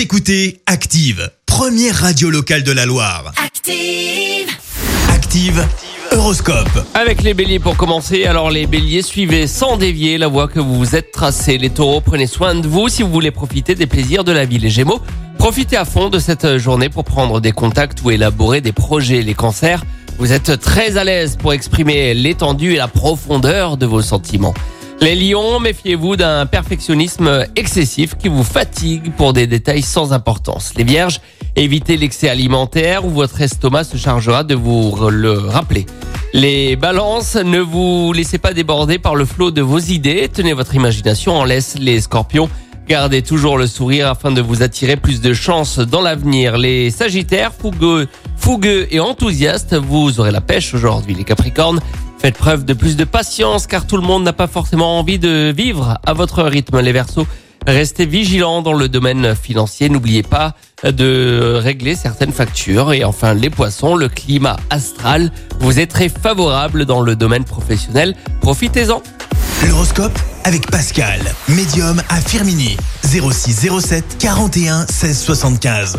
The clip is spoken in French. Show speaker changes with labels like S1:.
S1: Vous écoutez Active, première radio locale de la Loire.
S2: Active.
S1: Active, Horoscope.
S3: Avec les béliers pour commencer, alors les béliers suivez sans dévier la voie que vous vous êtes tracée. Les taureaux, prenez soin de vous si vous voulez profiter des plaisirs de la vie. Les gémeaux, profitez à fond de cette journée pour prendre des contacts ou élaborer des projets. Les cancers, vous êtes très à l'aise pour exprimer l'étendue et la profondeur de vos sentiments. Les lions, méfiez-vous d'un perfectionnisme excessif qui vous fatigue pour des détails sans importance. Les vierges, évitez l'excès alimentaire ou votre estomac se chargera de vous le rappeler. Les balances, ne vous laissez pas déborder par le flot de vos idées, tenez votre imagination en laisse. Les scorpions, gardez toujours le sourire afin de vous attirer plus de chance dans l'avenir. Les sagittaires, fougueux, fougueux et enthousiastes, vous aurez la pêche aujourd'hui. Les capricornes, Faites preuve de plus de patience car tout le monde n'a pas forcément envie de vivre à votre rythme. Les Verseaux, restez vigilants dans le domaine financier. N'oubliez pas de régler certaines factures. Et enfin, les Poissons, le climat astral vous est très favorable dans le domaine professionnel. Profitez-en.
S1: L'horoscope avec Pascal, médium à Firmini. 0607 41 16 75.